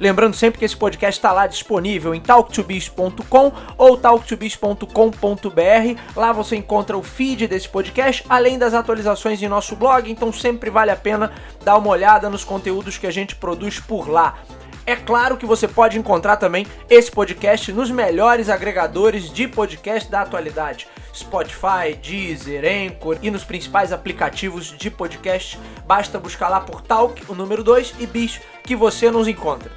Lembrando sempre que esse podcast está lá disponível em talktobiz.com ou talktobiz.com.br. Lá você encontra o feed desse podcast, além das atualizações em nosso blog, então sempre vale a pena dar uma olhada nos conteúdos que a gente produz por lá. É claro que você pode encontrar também esse podcast nos melhores agregadores de podcast da atualidade. Spotify, Deezer, Anchor e nos principais aplicativos de podcast. Basta buscar lá por Talk, o número 2, e Bicho, que você nos encontra.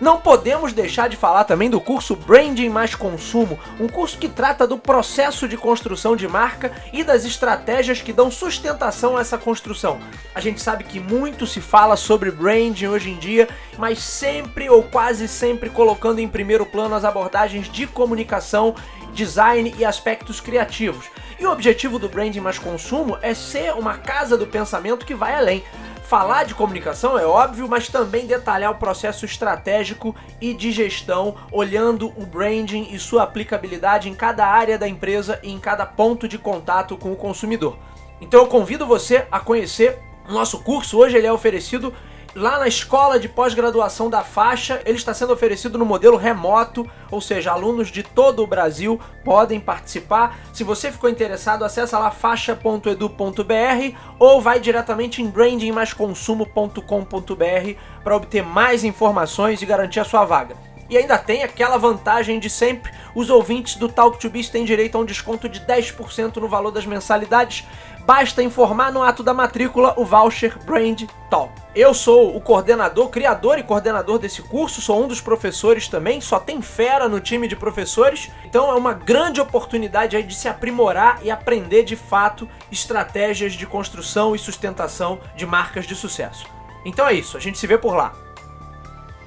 Não podemos deixar de falar também do curso Branding mais Consumo, um curso que trata do processo de construção de marca e das estratégias que dão sustentação a essa construção. A gente sabe que muito se fala sobre branding hoje em dia, mas sempre ou quase sempre colocando em primeiro plano as abordagens de comunicação, design e aspectos criativos. E o objetivo do Branding mais Consumo é ser uma casa do pensamento que vai além Falar de comunicação é óbvio, mas também detalhar o processo estratégico e de gestão, olhando o branding e sua aplicabilidade em cada área da empresa e em cada ponto de contato com o consumidor. Então eu convido você a conhecer o nosso curso. Hoje ele é oferecido lá na escola de pós-graduação da faixa, ele está sendo oferecido no modelo remoto, ou seja, alunos de todo o Brasil podem participar. Se você ficou interessado, acessa lá faixa.edu.br ou vai diretamente em brandingmaisconsumo.com.br para obter mais informações e garantir a sua vaga. E ainda tem aquela vantagem de sempre, os ouvintes do Talk to Biz têm direito a um desconto de 10% no valor das mensalidades. Basta informar no ato da matrícula o voucher Brand Talk. Eu sou o coordenador, criador e coordenador desse curso, sou um dos professores também, só tem fera no time de professores, então é uma grande oportunidade aí de se aprimorar e aprender de fato estratégias de construção e sustentação de marcas de sucesso. Então é isso, a gente se vê por lá.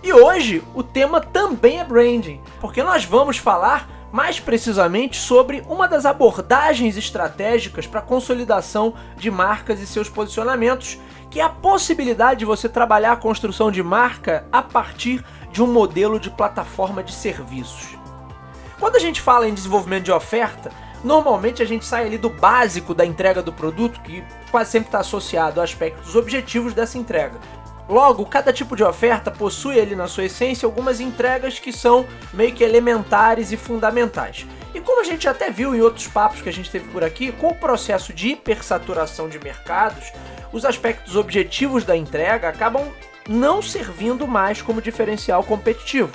E hoje o tema também é branding, porque nós vamos falar mais precisamente sobre uma das abordagens estratégicas para a consolidação de marcas e seus posicionamentos, que é a possibilidade de você trabalhar a construção de marca a partir de um modelo de plataforma de serviços. Quando a gente fala em desenvolvimento de oferta, normalmente a gente sai ali do básico da entrega do produto, que quase sempre está associado a aspectos objetivos dessa entrega. Logo, cada tipo de oferta possui ali na sua essência algumas entregas que são meio que elementares e fundamentais. E como a gente até viu em outros papos que a gente teve por aqui, com o processo de hipersaturação de mercados, os aspectos objetivos da entrega acabam não servindo mais como diferencial competitivo.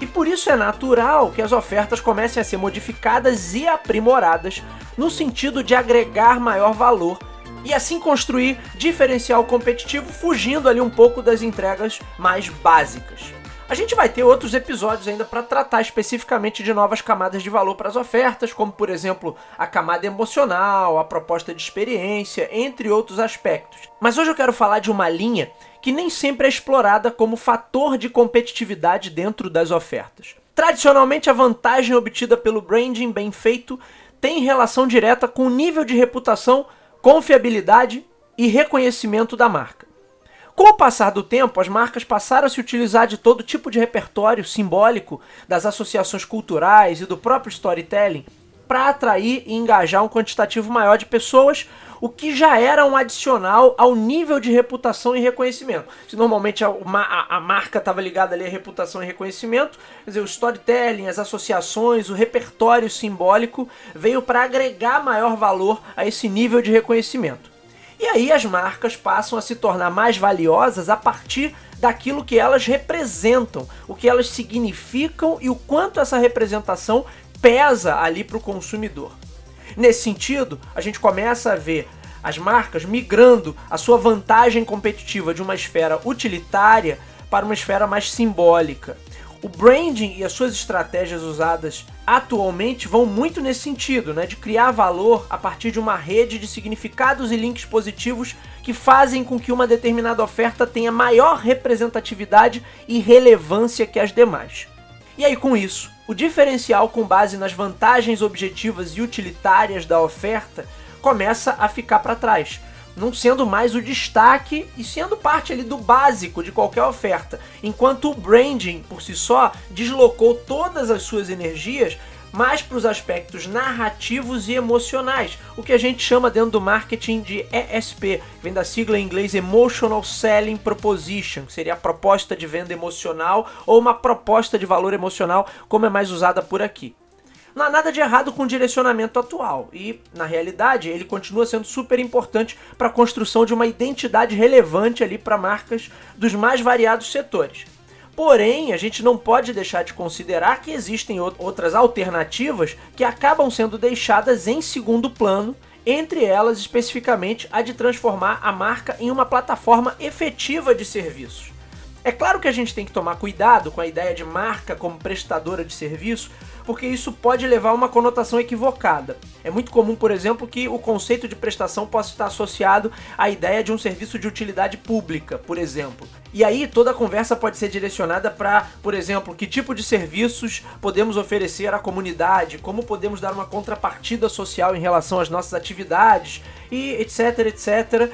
E por isso é natural que as ofertas comecem a ser modificadas e aprimoradas no sentido de agregar maior valor e assim construir diferencial competitivo, fugindo ali um pouco das entregas mais básicas. A gente vai ter outros episódios ainda para tratar especificamente de novas camadas de valor para as ofertas, como por exemplo a camada emocional, a proposta de experiência, entre outros aspectos. Mas hoje eu quero falar de uma linha que nem sempre é explorada como fator de competitividade dentro das ofertas. Tradicionalmente, a vantagem obtida pelo branding bem feito tem relação direta com o nível de reputação confiabilidade e reconhecimento da marca. Com o passar do tempo, as marcas passaram a se utilizar de todo tipo de repertório simbólico das associações culturais e do próprio storytelling para atrair e engajar um quantitativo maior de pessoas, o que já era um adicional ao nível de reputação e reconhecimento. Se normalmente a, a, a marca estava ligada ali à reputação e reconhecimento, quer dizer, o storytelling, as associações, o repertório simbólico veio para agregar maior valor a esse nível de reconhecimento. E aí as marcas passam a se tornar mais valiosas a partir daquilo que elas representam, o que elas significam e o quanto essa representação pesa ali para o consumidor. Nesse sentido, a gente começa a ver as marcas migrando a sua vantagem competitiva de uma esfera utilitária para uma esfera mais simbólica. O branding e as suas estratégias usadas atualmente vão muito nesse sentido, né, de criar valor a partir de uma rede de significados e links positivos que fazem com que uma determinada oferta tenha maior representatividade e relevância que as demais. E aí, com isso, o diferencial com base nas vantagens objetivas e utilitárias da oferta começa a ficar para trás, não sendo mais o destaque e sendo parte ali do básico de qualquer oferta, enquanto o branding por si só deslocou todas as suas energias mais para os aspectos narrativos e emocionais, o que a gente chama dentro do marketing de ESP, vem da sigla em inglês Emotional Selling Proposition, que seria a proposta de venda emocional ou uma proposta de valor emocional, como é mais usada por aqui. Não há nada de errado com o direcionamento atual e, na realidade, ele continua sendo super importante para a construção de uma identidade relevante ali para marcas dos mais variados setores. Porém, a gente não pode deixar de considerar que existem outras alternativas que acabam sendo deixadas em segundo plano, entre elas especificamente a de transformar a marca em uma plataforma efetiva de serviços. É claro que a gente tem que tomar cuidado com a ideia de marca como prestadora de serviço, porque isso pode levar a uma conotação equivocada. É muito comum, por exemplo, que o conceito de prestação possa estar associado à ideia de um serviço de utilidade pública, por exemplo. E aí toda a conversa pode ser direcionada para, por exemplo, que tipo de serviços podemos oferecer à comunidade, como podemos dar uma contrapartida social em relação às nossas atividades e etc, etc.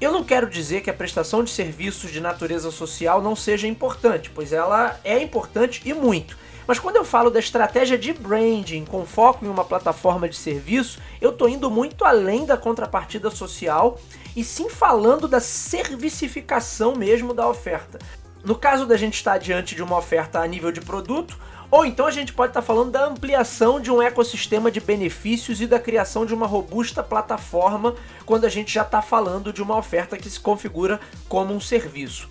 Eu não quero dizer que a prestação de serviços de natureza social não seja importante, pois ela é importante e muito. Mas quando eu falo da estratégia de branding com foco em uma plataforma de serviço, eu estou indo muito além da contrapartida social e sim falando da servicificação mesmo da oferta. No caso da gente estar diante de uma oferta a nível de produto, ou então a gente pode estar falando da ampliação de um ecossistema de benefícios e da criação de uma robusta plataforma quando a gente já está falando de uma oferta que se configura como um serviço.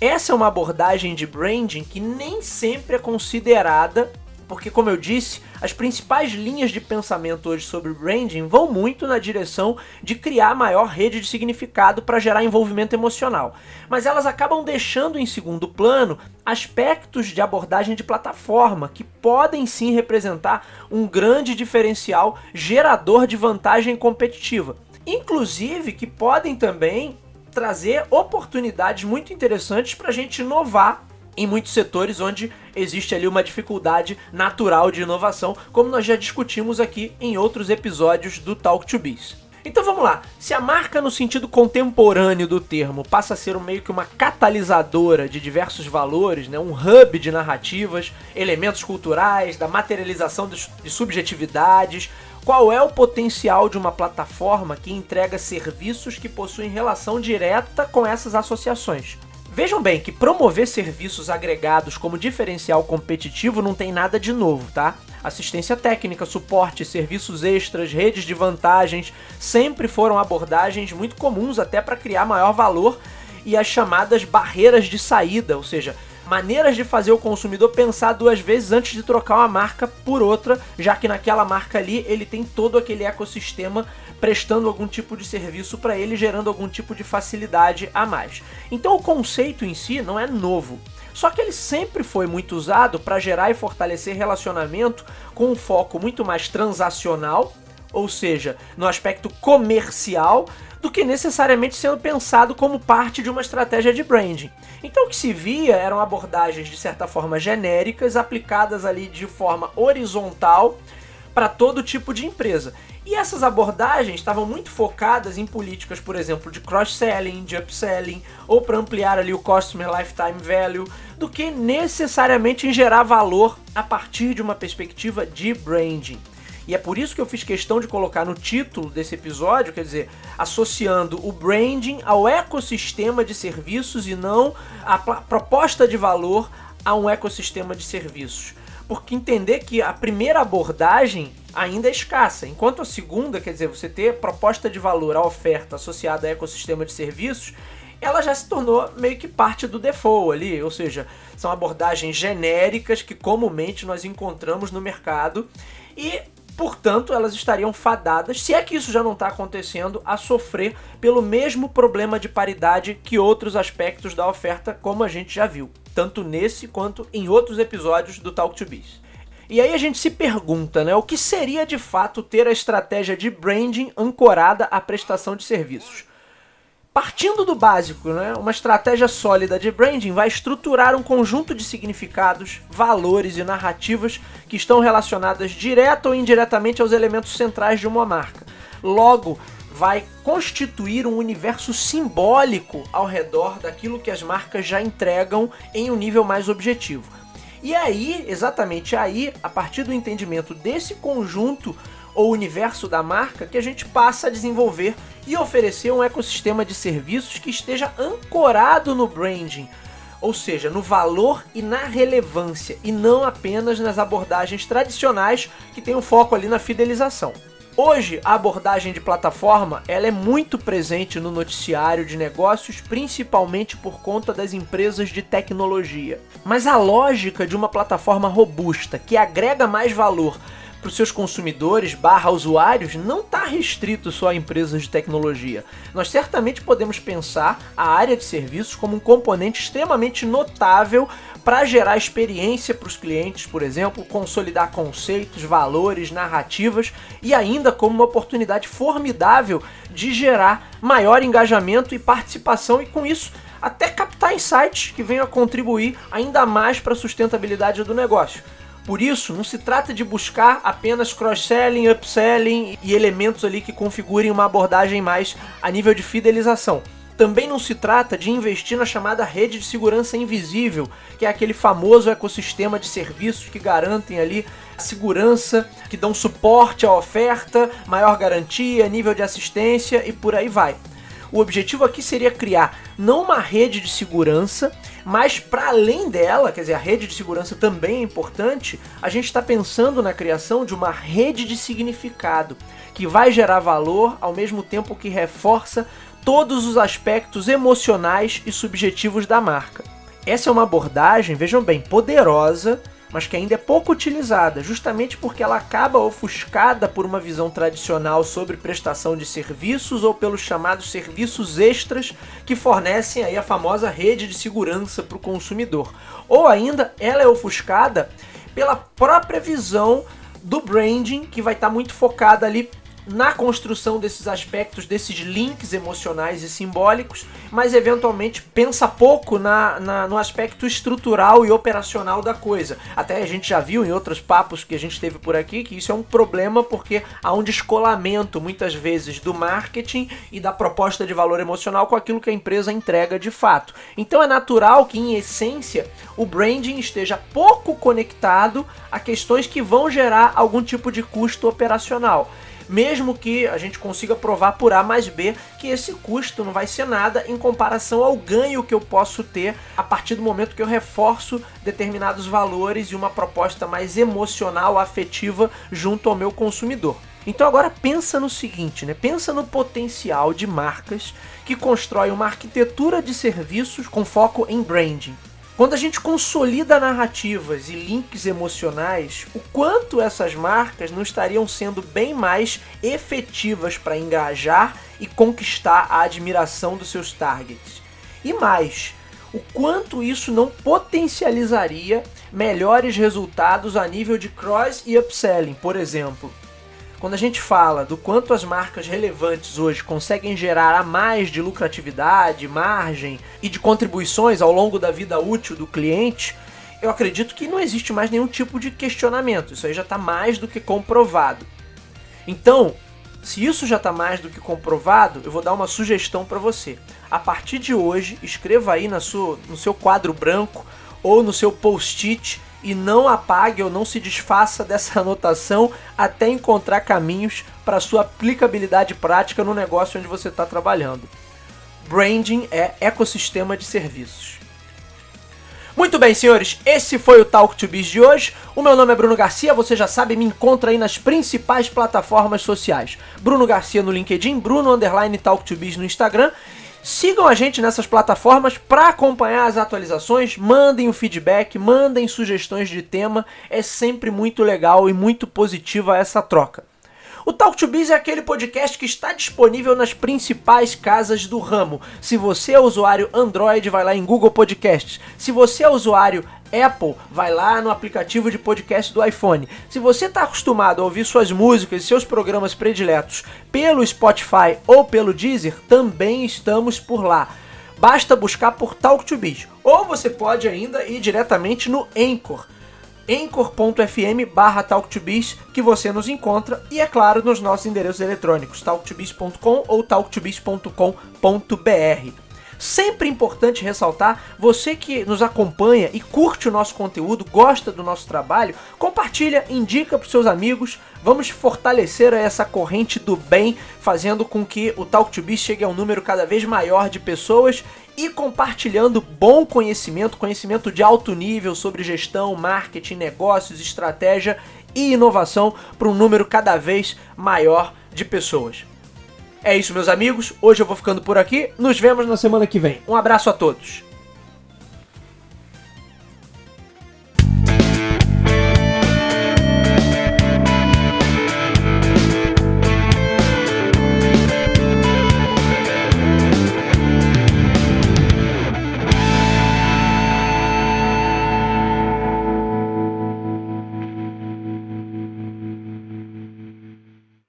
Essa é uma abordagem de branding que nem sempre é considerada, porque, como eu disse, as principais linhas de pensamento hoje sobre branding vão muito na direção de criar maior rede de significado para gerar envolvimento emocional. Mas elas acabam deixando em segundo plano aspectos de abordagem de plataforma que podem sim representar um grande diferencial gerador de vantagem competitiva. Inclusive que podem também trazer oportunidades muito interessantes para a gente inovar em muitos setores onde existe ali uma dificuldade natural de inovação, como nós já discutimos aqui em outros episódios do Talk to Biz. Então vamos lá, se a marca no sentido contemporâneo do termo passa a ser um meio que uma catalisadora de diversos valores, né, um hub de narrativas, elementos culturais, da materialização de subjetividades, qual é o potencial de uma plataforma que entrega serviços que possuem relação direta com essas associações? Vejam bem que promover serviços agregados como diferencial competitivo não tem nada de novo, tá? Assistência técnica, suporte, serviços extras, redes de vantagens sempre foram abordagens muito comuns até para criar maior valor e as chamadas barreiras de saída, ou seja, maneiras de fazer o consumidor pensar duas vezes antes de trocar uma marca por outra, já que naquela marca ali ele tem todo aquele ecossistema prestando algum tipo de serviço para ele, gerando algum tipo de facilidade a mais. Então o conceito em si não é novo. Só que ele sempre foi muito usado para gerar e fortalecer relacionamento com um foco muito mais transacional, ou seja, no aspecto comercial, do que necessariamente sendo pensado como parte de uma estratégia de branding. Então o que se via eram abordagens de certa forma genéricas, aplicadas ali de forma horizontal para todo tipo de empresa. E essas abordagens estavam muito focadas em políticas, por exemplo, de cross-selling, de upselling, ou para ampliar ali o customer lifetime value, do que necessariamente em gerar valor a partir de uma perspectiva de branding. E é por isso que eu fiz questão de colocar no título desse episódio, quer dizer, associando o branding ao ecossistema de serviços e não a proposta de valor a um ecossistema de serviços. Porque entender que a primeira abordagem ainda é escassa, enquanto a segunda, quer dizer, você ter proposta de valor à oferta associada a ecossistema de serviços, ela já se tornou meio que parte do default ali, ou seja, são abordagens genéricas que comumente nós encontramos no mercado. E Portanto, elas estariam fadadas, se é que isso já não está acontecendo, a sofrer pelo mesmo problema de paridade que outros aspectos da oferta, como a gente já viu, tanto nesse quanto em outros episódios do Talk to Biz. E aí a gente se pergunta, né, o que seria de fato ter a estratégia de branding ancorada à prestação de serviços? Partindo do básico, né, uma estratégia sólida de branding vai estruturar um conjunto de significados, valores e narrativas que estão relacionadas direta ou indiretamente aos elementos centrais de uma marca. Logo, vai constituir um universo simbólico ao redor daquilo que as marcas já entregam em um nível mais objetivo. E aí, exatamente aí, a partir do entendimento desse conjunto ou universo da marca, que a gente passa a desenvolver e oferecer um ecossistema de serviços que esteja ancorado no branding, ou seja, no valor e na relevância, e não apenas nas abordagens tradicionais que têm o um foco ali na fidelização. Hoje, a abordagem de plataforma ela é muito presente no noticiário de negócios, principalmente por conta das empresas de tecnologia. Mas a lógica de uma plataforma robusta, que agrega mais valor para os seus consumidores barra usuários não está restrito só a empresas de tecnologia. Nós certamente podemos pensar a área de serviços como um componente extremamente notável para gerar experiência para os clientes, por exemplo, consolidar conceitos, valores, narrativas e ainda como uma oportunidade formidável de gerar maior engajamento e participação e com isso até captar insights que venham a contribuir ainda mais para a sustentabilidade do negócio. Por isso, não se trata de buscar apenas cross-selling, upselling e elementos ali que configurem uma abordagem mais a nível de fidelização. Também não se trata de investir na chamada rede de segurança invisível, que é aquele famoso ecossistema de serviços que garantem ali a segurança, que dão suporte à oferta, maior garantia, nível de assistência e por aí vai. O objetivo aqui seria criar não uma rede de segurança, mas para além dela, quer dizer, a rede de segurança também é importante, a gente está pensando na criação de uma rede de significado que vai gerar valor ao mesmo tempo que reforça todos os aspectos emocionais e subjetivos da marca. Essa é uma abordagem, vejam bem, poderosa mas que ainda é pouco utilizada, justamente porque ela acaba ofuscada por uma visão tradicional sobre prestação de serviços ou pelos chamados serviços extras que fornecem aí a famosa rede de segurança para o consumidor. Ou ainda ela é ofuscada pela própria visão do branding que vai estar tá muito focada ali na construção desses aspectos, desses links emocionais e simbólicos, mas eventualmente pensa pouco na, na, no aspecto estrutural e operacional da coisa. Até a gente já viu em outros papos que a gente teve por aqui que isso é um problema porque há um descolamento muitas vezes do marketing e da proposta de valor emocional com aquilo que a empresa entrega de fato. Então é natural que, em essência, o branding esteja pouco conectado a questões que vão gerar algum tipo de custo operacional mesmo que a gente consiga provar por A mais B que esse custo não vai ser nada em comparação ao ganho que eu posso ter a partir do momento que eu reforço determinados valores e uma proposta mais emocional, afetiva junto ao meu consumidor. Então agora pensa no seguinte, né? Pensa no potencial de marcas que constroem uma arquitetura de serviços com foco em branding. Quando a gente consolida narrativas e links emocionais, o quanto essas marcas não estariam sendo bem mais efetivas para engajar e conquistar a admiração dos seus targets. E mais, o quanto isso não potencializaria melhores resultados a nível de cross e upselling, por exemplo. Quando a gente fala do quanto as marcas relevantes hoje conseguem gerar a mais de lucratividade, margem e de contribuições ao longo da vida útil do cliente, eu acredito que não existe mais nenhum tipo de questionamento. Isso aí já está mais do que comprovado. Então, se isso já está mais do que comprovado, eu vou dar uma sugestão para você. A partir de hoje, escreva aí na sua, no seu quadro branco ou no seu post-it e não apague ou não se desfaça dessa anotação até encontrar caminhos para sua aplicabilidade prática no negócio onde você está trabalhando. Branding é ecossistema de serviços. Muito bem, senhores, esse foi o Talk to Biz de hoje. O meu nome é Bruno Garcia, você já sabe, me encontra aí nas principais plataformas sociais. Bruno Garcia no LinkedIn, Bruno Underline Talk to Biz no Instagram Sigam a gente nessas plataformas para acompanhar as atualizações, mandem o feedback, mandem sugestões de tema, é sempre muito legal e muito positiva essa troca. O Talk to Biz é aquele podcast que está disponível nas principais casas do ramo. Se você é usuário Android, vai lá em Google Podcasts. Se você é usuário Apple, vai lá no aplicativo de podcast do iPhone. Se você está acostumado a ouvir suas músicas e seus programas prediletos pelo Spotify ou pelo Deezer, também estamos por lá. Basta buscar por Talk to Biz. Ou você pode ainda ir diretamente no Anchor anchor.fm barra que você nos encontra e é claro nos nossos endereços eletrônicos talktobiz.com ou talktobiz.com.br. Sempre importante ressaltar, você que nos acompanha e curte o nosso conteúdo, gosta do nosso trabalho, compartilha, indica para seus amigos. Vamos fortalecer essa corrente do bem, fazendo com que o Talk to Biz chegue a um número cada vez maior de pessoas e compartilhando bom conhecimento, conhecimento de alto nível sobre gestão, marketing, negócios, estratégia e inovação para um número cada vez maior de pessoas. É isso, meus amigos. Hoje eu vou ficando por aqui. Nos vemos na semana que vem. Um abraço a todos.